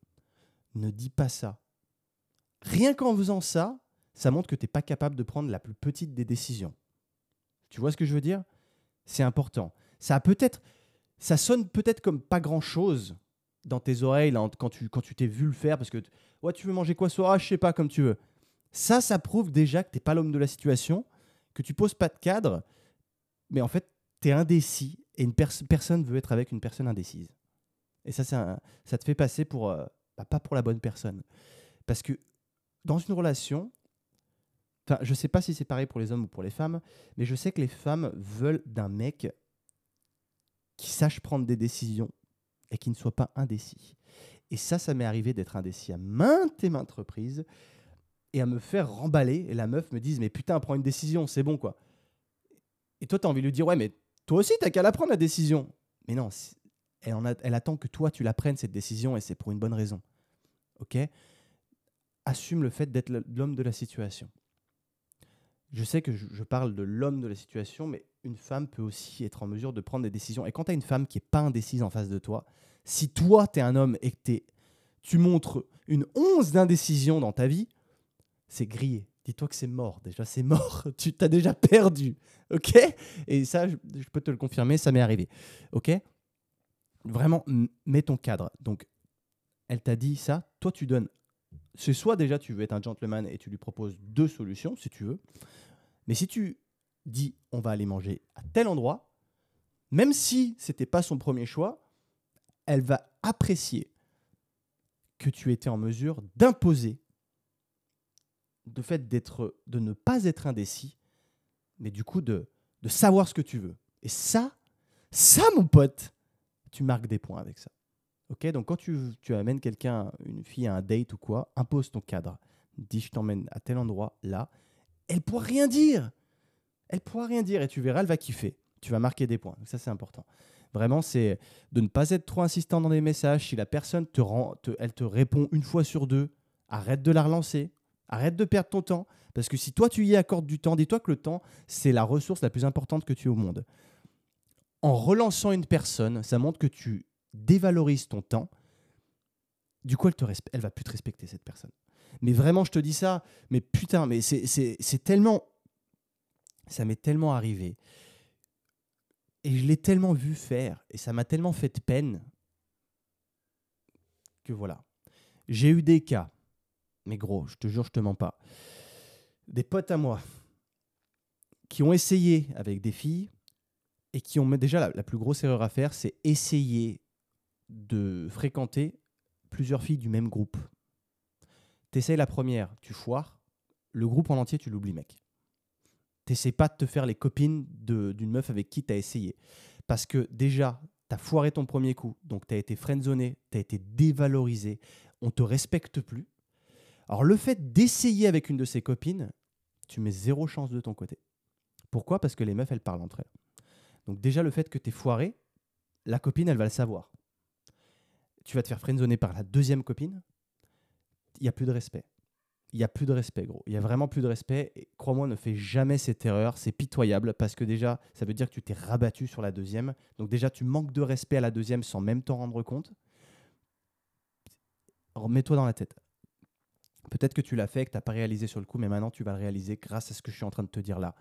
Ne dis pas ça. Rien qu'en faisant ça, ça montre que tu n'es pas capable de prendre la plus petite des décisions. Tu vois ce que je veux dire? C'est important. Ça peut-être, ça sonne peut-être comme pas grand-chose dans tes oreilles quand tu t'es vu le faire parce que ouais tu veux manger quoi soir? Ah, je sais pas comme tu veux. Ça ça prouve déjà que t'es pas l'homme de la situation que tu poses pas de cadre mais en fait tu es indécis et une personne veut être avec une personne indécise. Et ça ça te fait passer pour euh, bah, pas pour la bonne personne. Parce que dans une relation enfin je sais pas si c'est pareil pour les hommes ou pour les femmes mais je sais que les femmes veulent d'un mec qui sache prendre des décisions et qui ne soit pas indécis. Et ça, ça m'est arrivé d'être indécis à maintes et maintes reprises et à me faire remballer. Et la meuf me dise Mais putain, prends une décision, c'est bon quoi. Et toi, tu as envie de lui dire Ouais, mais toi aussi, t'as qu'à la prendre la décision. Mais non, elle, elle attend que toi, tu la prennes cette décision et c'est pour une bonne raison. Ok? Assume le fait d'être l'homme de la situation. Je sais que je parle de l'homme de la situation, mais une femme peut aussi être en mesure de prendre des décisions. Et quand tu as une femme qui n'est pas indécise en face de toi, si toi, tu es un homme et que tu montres une once d'indécision dans ta vie, c'est grillé. Dis-toi que c'est mort, déjà, c'est mort. Tu t'as déjà perdu. OK? Et ça, je, peux te le confirmer, ça m'est arrivé. OK? Vraiment, mets ton cadre. Donc, elle t'a dit ça, toi, tu donnes. C'est soit déjà, tu veux être un gentleman et tu lui proposes deux solutions, si tu veux. Mais si tu dit on va aller manger à tel endroit, même si c'était pas son premier choix, elle va apprécier que tu étais en mesure d'imposer le fait de ne pas être indécis, mais du coup de, de savoir ce que tu veux. Et ça, ça mon pote, tu marques des points avec ça. Ok, donc quand tu, tu amènes quelqu'un, une fille à un date ou quoi, impose ton cadre. Dis je t'emmène à tel endroit là. Elle pourra rien dire elle pourra rien dire et tu verras, elle va kiffer. Tu vas marquer des points. ça, c'est important. Vraiment, c'est de ne pas être trop insistant dans les messages. Si la personne te, rend, elle te répond une fois sur deux, arrête de la relancer. Arrête de perdre ton temps. Parce que si toi, tu y accordes du temps, dis-toi que le temps, c'est la ressource la plus importante que tu aies au monde. En relançant une personne, ça montre que tu dévalorises ton temps. Du coup, elle ne va plus te respecter, cette personne. Mais vraiment, je te dis ça, mais putain, mais c'est tellement ça m'est tellement arrivé. Et je l'ai tellement vu faire. Et ça m'a tellement fait peine. Que voilà. J'ai eu des cas. Mais gros, je te jure, je te mens pas. Des potes à moi qui ont essayé avec des filles et qui ont déjà la, la plus grosse erreur à faire, c'est essayer de fréquenter plusieurs filles du même groupe. T'essayes la première, tu foires, le groupe en entier, tu l'oublies, mec t'essaies pas de te faire les copines d'une meuf avec qui tu as essayé. Parce que déjà, tu as foiré ton premier coup, donc tu as été friendzoné, tu as été dévalorisé, on te respecte plus. Alors le fait d'essayer avec une de ses copines, tu mets zéro chance de ton côté. Pourquoi? Parce que les meufs, elles parlent entre elles. Donc déjà, le fait que tu es foiré, la copine, elle va le savoir. Tu vas te faire friendzoner par la deuxième copine, il n'y a plus de respect il n'y a plus de respect, gros. Il y a vraiment plus de respect. Et crois-moi, ne fais jamais cette erreur. C'est pitoyable parce que déjà, ça veut dire que tu t'es rabattu sur la deuxième. Donc déjà, tu manques de respect à la deuxième sans même t'en rendre compte. Remets-toi dans la tête. Peut-être que tu l'as fait, que tu n'as pas réalisé sur le coup, mais maintenant tu vas le réaliser grâce à ce que je suis en train de te dire là.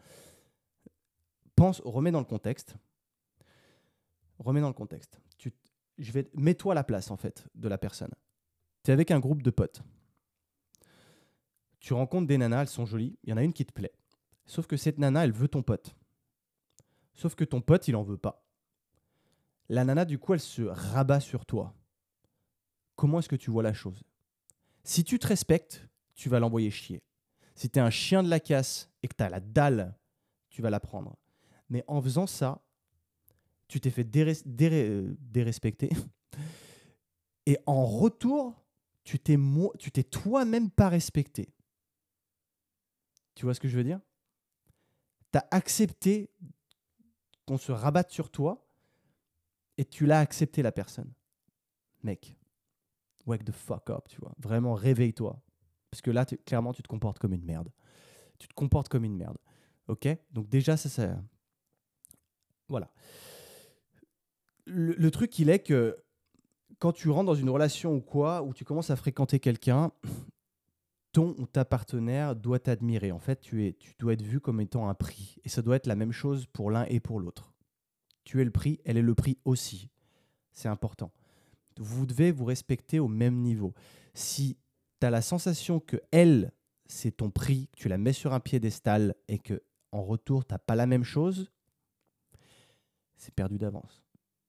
pense, remets dans le contexte. Remets dans le contexte. Tu, je vais, mets-toi à la place en fait de la personne. Tu es avec un groupe de potes. Tu rencontres des nanas, elles sont jolies. Il y en a une qui te plaît. Sauf que cette nana, elle veut ton pote. Sauf que ton pote, il en veut pas. La nana, du coup, elle se rabat sur toi. Comment est-ce que tu vois la chose? Si tu te respectes, tu vas l'envoyer chier. Si tu es un chien de la casse et que tu as la dalle, tu vas la prendre. Mais en faisant ça, tu t'es fait euh, dérespecter. Et en retour, tu t'es toi-même pas respecté. Tu vois ce que je veux dire? Tu as accepté qu'on se rabatte sur toi et tu l'as accepté la personne. Mec, wake the fuck up, tu vois. Vraiment, réveille-toi. Parce que là, clairement, tu te comportes comme une merde. Tu te comportes comme une merde. Ok? Donc déjà, ça, ça... Voilà. Le, le, truc, il est que quand tu rentres dans une relation ou quoi, où tu commences à fréquenter quelqu'un, ton ou ta partenaire doit t'admirer. En fait, tu, es, tu dois être vu comme étant un prix. Et ça doit être la même chose pour l'un et pour l'autre. Tu es le prix, elle est le prix aussi. C'est important. Vous devez vous respecter au même niveau. Si tu as la sensation que elle, c'est ton prix, que tu la mets sur un piédestal et que en retour, tu n'as pas la même chose, c'est perdu d'avance.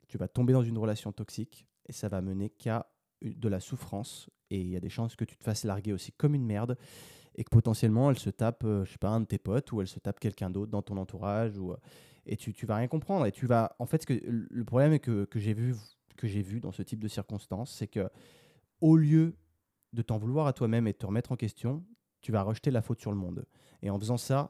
Tu vas tomber dans une relation toxique et ça va mener qu'à de la souffrance et il y a des chances que tu te fasses larguer aussi comme une merde et que potentiellement elle se tape, euh, je sais pas, un de tes potes ou elle se tape quelqu'un d'autre dans ton entourage ou, euh, et tu, tu vas rien comprendre et tu vas en fait ce que le problème que, que j'ai vu que j'ai vu dans ce type de circonstances c'est que au lieu de t'en vouloir à toi-même et de te remettre en question tu vas rejeter la faute sur le monde. Et en faisant ça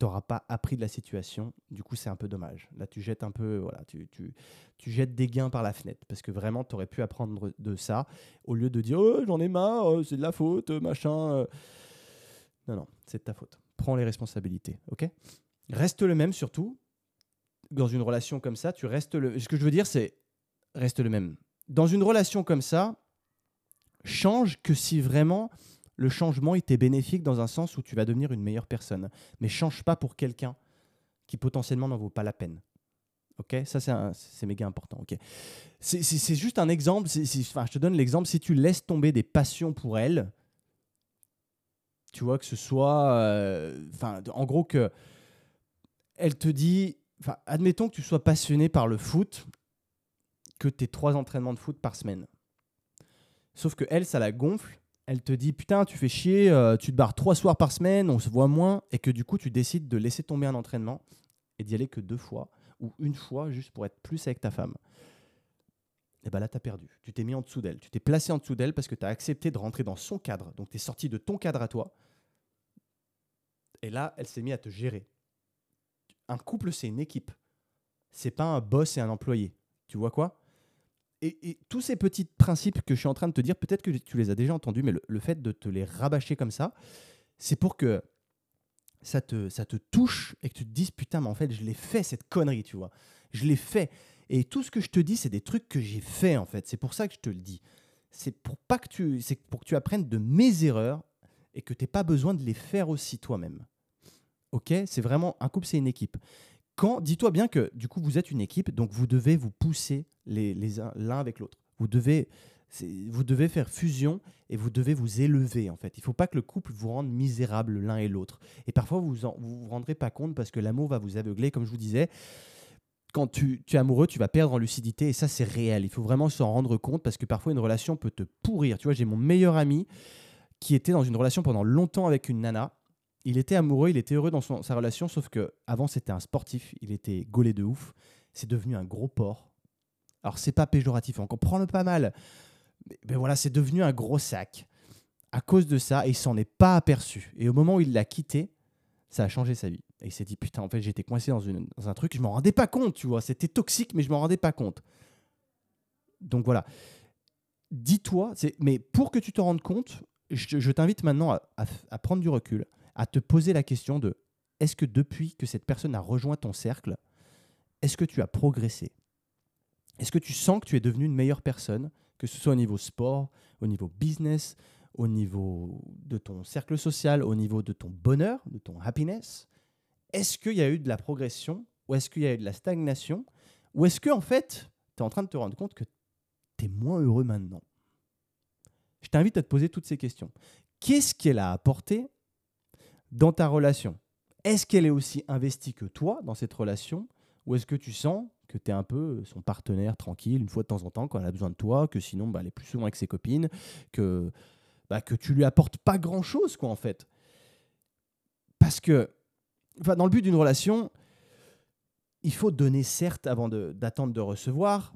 tu n'auras pas appris de la situation. Du coup, c'est un peu dommage. Là, tu jettes un peu, voilà, tu, tu, tu jettes des gains par la fenêtre parce que vraiment, tu aurais pu apprendre de ça au lieu de dire oh, j'en ai marre, euh, c'est de la faute, machin. Euh. Non, non, c'est de ta faute. Prends les responsabilités, ok? Reste le même surtout. Dans une relation comme ça, tu restes le. Ce que je veux dire, c'est reste le même. Dans une relation comme ça, change que si vraiment le changement était bénéfique dans un sens où tu vas devenir une meilleure personne. Mais change pas pour quelqu'un qui potentiellement n'en vaut pas la peine. Ok, ça c'est méga important. Ok, c'est juste un exemple. enfin, je te donne l'exemple. Si tu laisses tomber des passions pour elle, tu vois que ce soit, euh, en gros que elle te dit, enfin, admettons que tu sois passionné par le foot, que tu aies trois entraînements de foot par semaine. Sauf que elle, ça la gonfle elle te dit putain tu fais chier, euh, tu te barres trois soirs par semaine, on se voit moins, et que du coup tu décides de laisser tomber un entraînement et d'y aller que deux fois ou une fois juste pour être plus avec ta femme. Et bien là, tu perdu. Tu t'es mis en dessous d'elle. Tu t'es placé en dessous d'elle parce que tu as accepté de rentrer dans son cadre. Donc tu es sorti de ton cadre à toi. Et là, elle s'est mise à te gérer. Un couple, c'est une équipe. C'est pas un boss et un employé. Tu vois quoi? Et, tous ces petits principes que je suis en train de te dire, peut-être que tu les as déjà entendus, mais le, fait de te les rabâcher comme ça, c'est pour que ça te, ça te touche et que tu te dises putain, mais en fait, je l'ai fait cette connerie, tu vois. Je l'ai fait. Et tout ce que je te dis, c'est des trucs que j'ai fait en fait. C'est pour ça que je te le dis. C'est pour pas que tu, c'est pour que tu apprennes de mes erreurs et que tu n'aies pas besoin de les faire aussi toi-même. Ok? C'est vraiment un couple, c'est une équipe dis-toi bien que du coup vous êtes une équipe, donc vous devez vous pousser les, uns l'un avec l'autre. Vous devez, vous devez faire fusion et vous devez vous élever en fait. Il ne faut pas que le couple vous rende misérable l'un et l'autre. Et parfois vous vous, vous rendrez pas compte parce que l'amour va vous aveugler, comme je vous disais. Quand tu, tu, es amoureux, tu vas perdre en lucidité et ça c'est réel. Il faut vraiment s'en rendre compte parce que parfois une relation peut te pourrir. Tu vois, j'ai mon meilleur ami qui était dans une relation pendant longtemps avec une nana il était amoureux, il était heureux dans sa relation, sauf que avant c'était un sportif, il était gaulé de ouf. C'est devenu un gros porc. Alors c'est pas péjoratif, on comprend le pas mal. Mais, voilà, c'est devenu un gros sac. À cause de ça, il s'en est pas aperçu. Et au moment où il l'a quitté, ça a changé sa vie. Et il s'est dit putain, en fait, j'étais coincé dans un truc, je m'en rendais pas compte, tu vois. C'était toxique, mais je m'en rendais pas compte. Donc voilà. Dis-toi, mais pour que tu te rendes compte, je, t'invite maintenant à prendre du recul à te poser la question de est-ce que depuis que cette personne a rejoint ton cercle, est-ce que tu as progressé? Est-ce que tu sens que tu es devenu une meilleure personne, que ce soit au niveau sport, au niveau business, au niveau de ton cercle social, au niveau de ton bonheur, de ton happiness? Est-ce qu'il y a eu de la progression Ou est-ce qu'il y a eu de la stagnation? Ou est-ce que en fait, tu es en train de te rendre compte que tu es moins heureux maintenant? Je t'invite à te poser toutes ces questions. Qu'est-ce qu'elle a apporté dans ta relation. Est-ce qu'elle est aussi investie que toi dans cette relation Ou est-ce que tu sens que tu es un peu son partenaire tranquille une fois de temps en temps quand elle a besoin de toi, que sinon bah, elle est plus souvent avec ses copines, que, bah, que tu lui apportes pas grand-chose quoi en fait? Parce que dans le but d'une relation, il faut donner certes avant d'attendre de, recevoir,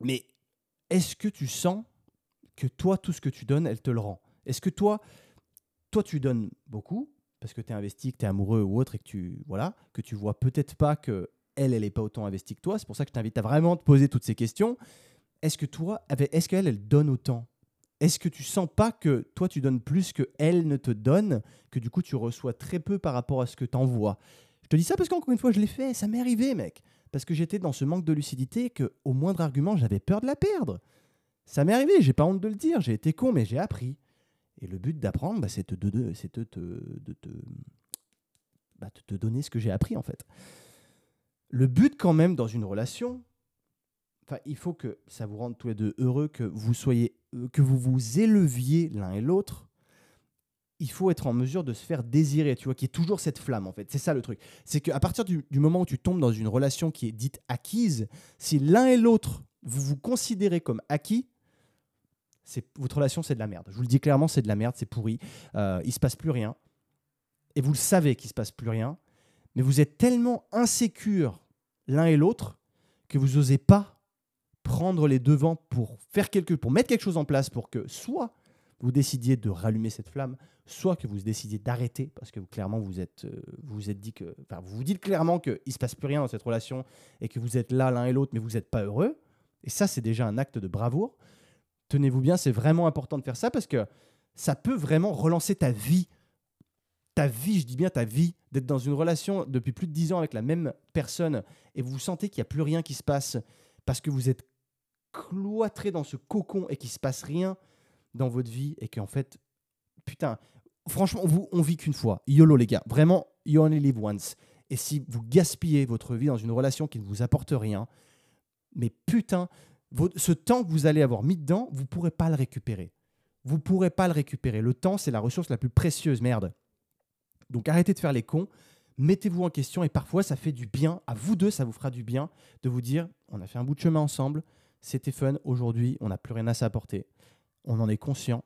mais est-ce que tu sens que toi, tout ce que tu donnes, elle te le rend? Est-ce que toi, toi, tu donnes beaucoup parce que tu es investi, que tu es amoureux ou autre et que tu voilà, que tu vois peut-être pas que elle, elle n'est pas autant investie que toi. C'est pour ça que je t'invite à vraiment te poser toutes ces questions. Est-ce que toi, est-ce qu'elle, elle donne autant? Est-ce que tu sens pas que toi, tu donnes plus que elle ne te donne, que du coup, tu reçois très peu par rapport à ce que tu envoies je te dis ça parce qu'encore une fois, je l'ai fait. Ça m'est arrivé, mec. Parce que j'étais dans ce manque de lucidité que, au moindre argument, j'avais peur de la perdre. Ça m'est arrivé, j'ai pas honte de le dire. J'ai été con, mais j'ai appris. Et le but d'apprendre, bah, c'est de, de, te, bah, donner ce que j'ai appris, en fait. Le but, quand même, dans une relation, il faut que ça vous rende tous les deux heureux, que vous soyez, euh, que vous vous éleviez l'un et l'autre il faut être en mesure de se faire désirer, tu vois, qui est toujours cette flamme en fait. C'est ça le truc. C'est qu'à partir du, moment où tu tombes dans une relation qui est dite acquise, si l'un et l'autre, vous vous considérez comme acquis, votre relation c'est de la merde. Je vous le dis clairement, c'est de la merde, c'est pourri. Euh, il se passe plus rien. Et vous le savez qu'il se passe plus rien. Mais vous êtes tellement insécure l'un et l'autre que vous n'osez pas prendre les devants pour faire quelque, pour mettre quelque chose en place pour que soit vous décidiez de rallumer cette flamme, soit que vous décidiez d'arrêter parce que clairement vous êtes, euh, vous, êtes dit que, vous vous dites clairement qu'il se passe plus rien dans cette relation et que vous êtes là l'un et l'autre, mais vous n'êtes pas heureux. Et ça, c'est déjà un acte de bravoure. Tenez-vous bien, c'est vraiment important de faire ça parce que ça peut vraiment relancer ta vie. Ta vie, je dis bien ta vie, d'être dans une relation depuis plus de 10 ans avec la même personne et vous sentez qu'il n'y a plus rien qui se passe parce que vous êtes cloîtré dans ce cocon et qu'il ne se passe rien dans votre vie et qu'en fait, putain, franchement, vous, on vit qu'une fois. YOLO, les gars. Vraiment, you only live once. Et si vous gaspillez votre vie dans une relation qui ne vous apporte rien, mais putain, ce temps que vous allez avoir mis dedans, vous ne pourrez pas le récupérer. Vous ne pourrez pas le récupérer. Le temps, c'est la ressource la plus précieuse, merde. Donc arrêtez de faire les cons, mettez-vous en question et parfois ça fait du bien, à vous deux, ça vous fera du bien de vous dire, on a fait un bout de chemin ensemble, c'était fun, aujourd'hui on n'a plus rien à s'apporter on en est conscient,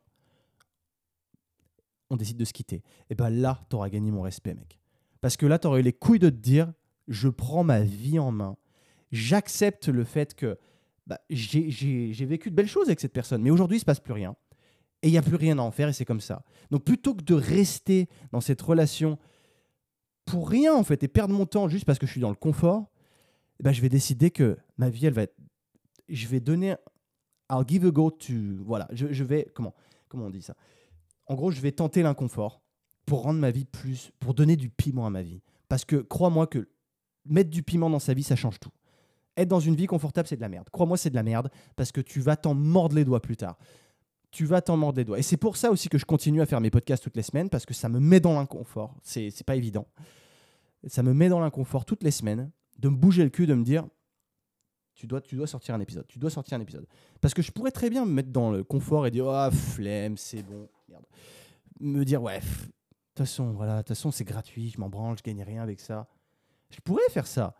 on décide de se quitter. Et eh bien là, tu auras gagné mon respect, mec. Parce que là, tu auras eu les couilles de te dire, je prends ma vie en main, j'accepte le fait que bah, j'ai vécu de belles choses avec cette personne, mais aujourd'hui, il se passe plus rien. Et il n'y a plus rien à en faire, et c'est comme ça. Donc plutôt que de rester dans cette relation pour rien, en fait, et perdre mon temps juste parce que je suis dans le confort, ben, je vais décider que ma vie, elle va être... Je vais donner I'll give a go to. Voilà, je, vais. Comment, comment on dit ça? En gros, je vais tenter l'inconfort pour rendre ma vie plus. pour donner du piment à ma vie. Parce que crois-moi que mettre du piment dans sa vie, ça change tout. Être dans une vie confortable, c'est de la merde. Crois-moi, c'est de la merde parce que tu vas t'en mordre les doigts plus tard. Tu vas t'en mordre les doigts. Et c'est pour ça aussi que je continue à faire mes podcasts toutes les semaines parce que ça me met dans l'inconfort. C'est, pas évident. Ça me met dans l'inconfort toutes les semaines de me bouger le cul, de me dire tu dois, tu dois sortir un épisode. Tu dois sortir un épisode. Parce que je pourrais très bien me mettre dans le confort et dire Ah, flemme, c'est bon. Merde. Me dire Ouais, de toute façon, voilà, de toute façon, c'est gratuit, je m'en branle, je gagne rien avec ça. Je pourrais faire ça.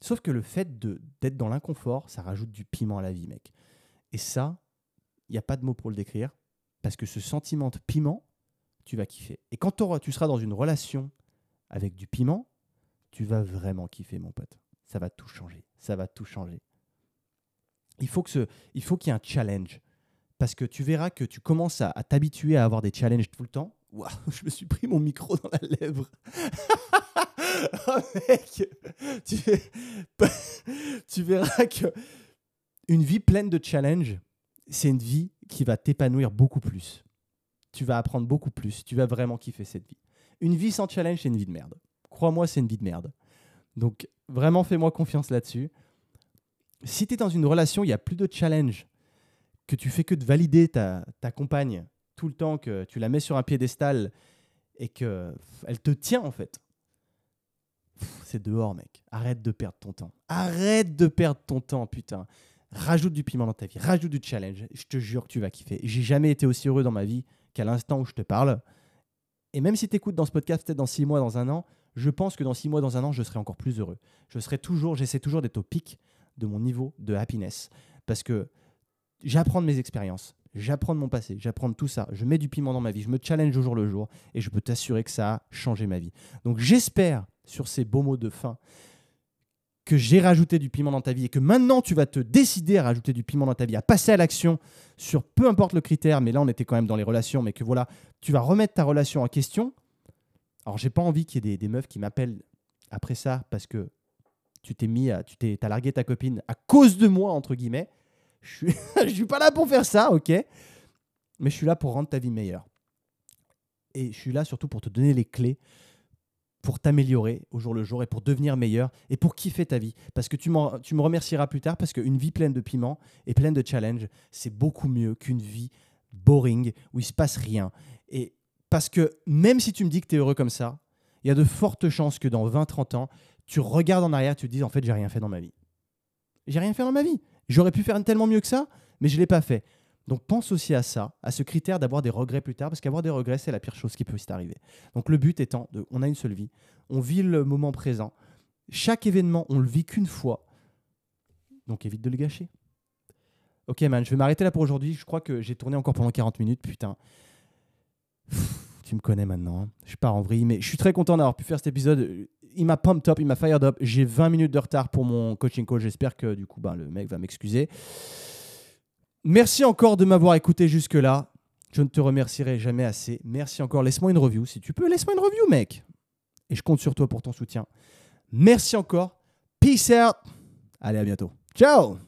Sauf que le fait d'être dans l'inconfort, ça rajoute du piment à la vie, mec. Et ça, il n'y a pas de mot pour le décrire. Parce que ce sentiment de piment, tu vas kiffer. Et quand tu seras dans une relation avec du piment, tu vas vraiment kiffer, mon pote ça va tout changer. Ça va tout changer. Il faut qu'il y ait un challenge. Parce que tu verras que tu commences à, t'habituer à avoir des challenges tout le temps. Je me suis pris mon micro dans la lèvre. oh mec, tu, verras que une vie pleine de challenges, c'est une vie qui va t'épanouir beaucoup plus. Tu vas apprendre beaucoup plus. Tu vas vraiment kiffer cette vie. Une vie sans challenge, c'est une vie de merde. Crois-moi, c'est une vie de merde. Donc vraiment, fais-moi confiance là-dessus. Si tu es dans une relation, il n'y a plus de challenge, que tu fais que de valider ta, compagne tout le temps, que tu la mets sur un piédestal et qu'elle te tient en fait. C'est dehors, mec. Arrête de perdre ton temps. Arrête de perdre ton temps, putain. Rajoute du piment dans ta vie. Rajoute du challenge. Je te jure que tu vas kiffer. J'ai jamais été aussi heureux dans ma vie qu'à l'instant où je te parle. Et même si tu écoutes dans ce podcast, peut-être dans six mois, dans un an, je pense que dans six mois, dans un an, je serai encore plus heureux. Je serai toujours, j'essaie toujours d'être au pic de mon niveau de happiness. Parce que j'apprends de mes expériences, j'apprends de mon passé, j'apprends de tout ça. Je mets du piment dans ma vie, je me challenge au jour le jour et je peux t'assurer que ça a changé ma vie. Donc j'espère, sur ces beaux mots de fin, que j'ai rajouté du piment dans ta vie et que maintenant tu vas te décider à rajouter du piment dans ta vie, à passer à l'action sur peu importe le critère, mais là on était quand même dans les relations, mais que voilà, tu vas remettre ta relation en question. Alors j'ai pas envie qu'il y ait des, meufs qui m'appellent après ça parce que tu t'es mis, à, tu t'es, as largué ta copine à cause de moi entre guillemets. Je suis, suis pas là pour faire ça, ok Mais je suis là pour rendre ta vie meilleure. Et je suis là surtout pour te donner les clés pour t'améliorer au jour le jour et pour devenir meilleur et pour kiffer ta vie. Parce que tu, me remercieras plus tard parce qu'une vie pleine de piment et pleine de challenges, c'est beaucoup mieux qu'une vie boring où il se passe rien. Et parce que même si tu me dis que tu es heureux comme ça, il y a de fortes chances que dans 20-30 ans, tu regardes en arrière, tu te dis en fait, j'ai rien fait dans ma vie. J'ai rien fait dans ma vie. J'aurais pu faire tellement mieux que ça, mais je ne l'ai pas fait. Donc pense aussi à ça, à ce critère d'avoir des regrets plus tard, parce qu'avoir des regrets, c'est la pire chose qui peut t'arriver. Donc le but étant, de, on a une seule vie, on vit le moment présent. Chaque événement, on le vit qu'une fois. Donc évite de le gâcher. Ok man, je vais m'arrêter là pour aujourd'hui. Je crois que j'ai tourné encore pendant 40 minutes, putain. tu me connais maintenant. Hein. Je pars en vrille, mais je suis très content d'avoir pu faire cet épisode. Il m'a pumped up, il m'a fired up. J'ai 20 minutes de retard pour mon coaching call. J'espère que du coup, ben, le mec va m'excuser. Merci encore de m'avoir écouté jusque-là. Je ne te remercierai jamais assez. Merci encore. Laisse-moi une review. Si tu peux, laisse-moi une review, mec. Et je compte sur toi pour ton soutien. Merci encore. Peace out. Allez, à bientôt. Ciao